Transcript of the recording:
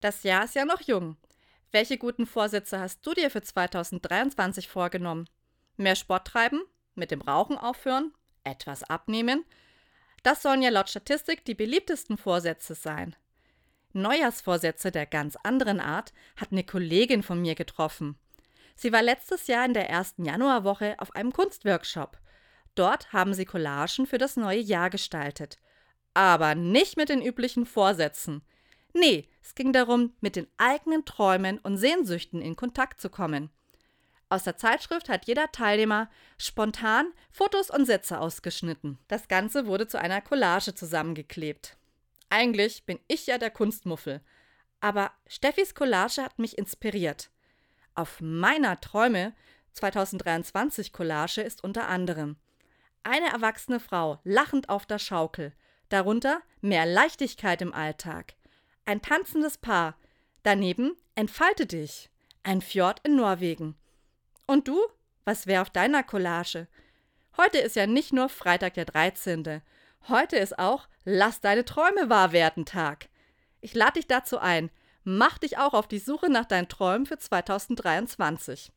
Das Jahr ist ja noch jung. Welche guten Vorsätze hast du dir für 2023 vorgenommen? Mehr Sport treiben? Mit dem Rauchen aufhören? Etwas abnehmen? Das sollen ja laut Statistik die beliebtesten Vorsätze sein. Neujahrsvorsätze der ganz anderen Art hat eine Kollegin von mir getroffen. Sie war letztes Jahr in der ersten Januarwoche auf einem Kunstworkshop. Dort haben sie Collagen für das neue Jahr gestaltet. Aber nicht mit den üblichen Vorsätzen. Nee, es ging darum, mit den eigenen Träumen und Sehnsüchten in Kontakt zu kommen. Aus der Zeitschrift hat jeder Teilnehmer spontan Fotos und Sätze ausgeschnitten. Das Ganze wurde zu einer Collage zusammengeklebt. Eigentlich bin ich ja der Kunstmuffel, aber Steffis Collage hat mich inspiriert. Auf meiner Träume 2023 Collage ist unter anderem eine erwachsene Frau lachend auf der Schaukel, darunter mehr Leichtigkeit im Alltag, ein tanzendes Paar. Daneben entfalte dich. Ein Fjord in Norwegen. Und du? Was wäre auf deiner Collage? Heute ist ja nicht nur Freitag der 13. Heute ist auch Lass deine Träume wahr werden Tag. Ich lade dich dazu ein. Mach dich auch auf die Suche nach deinen Träumen für 2023.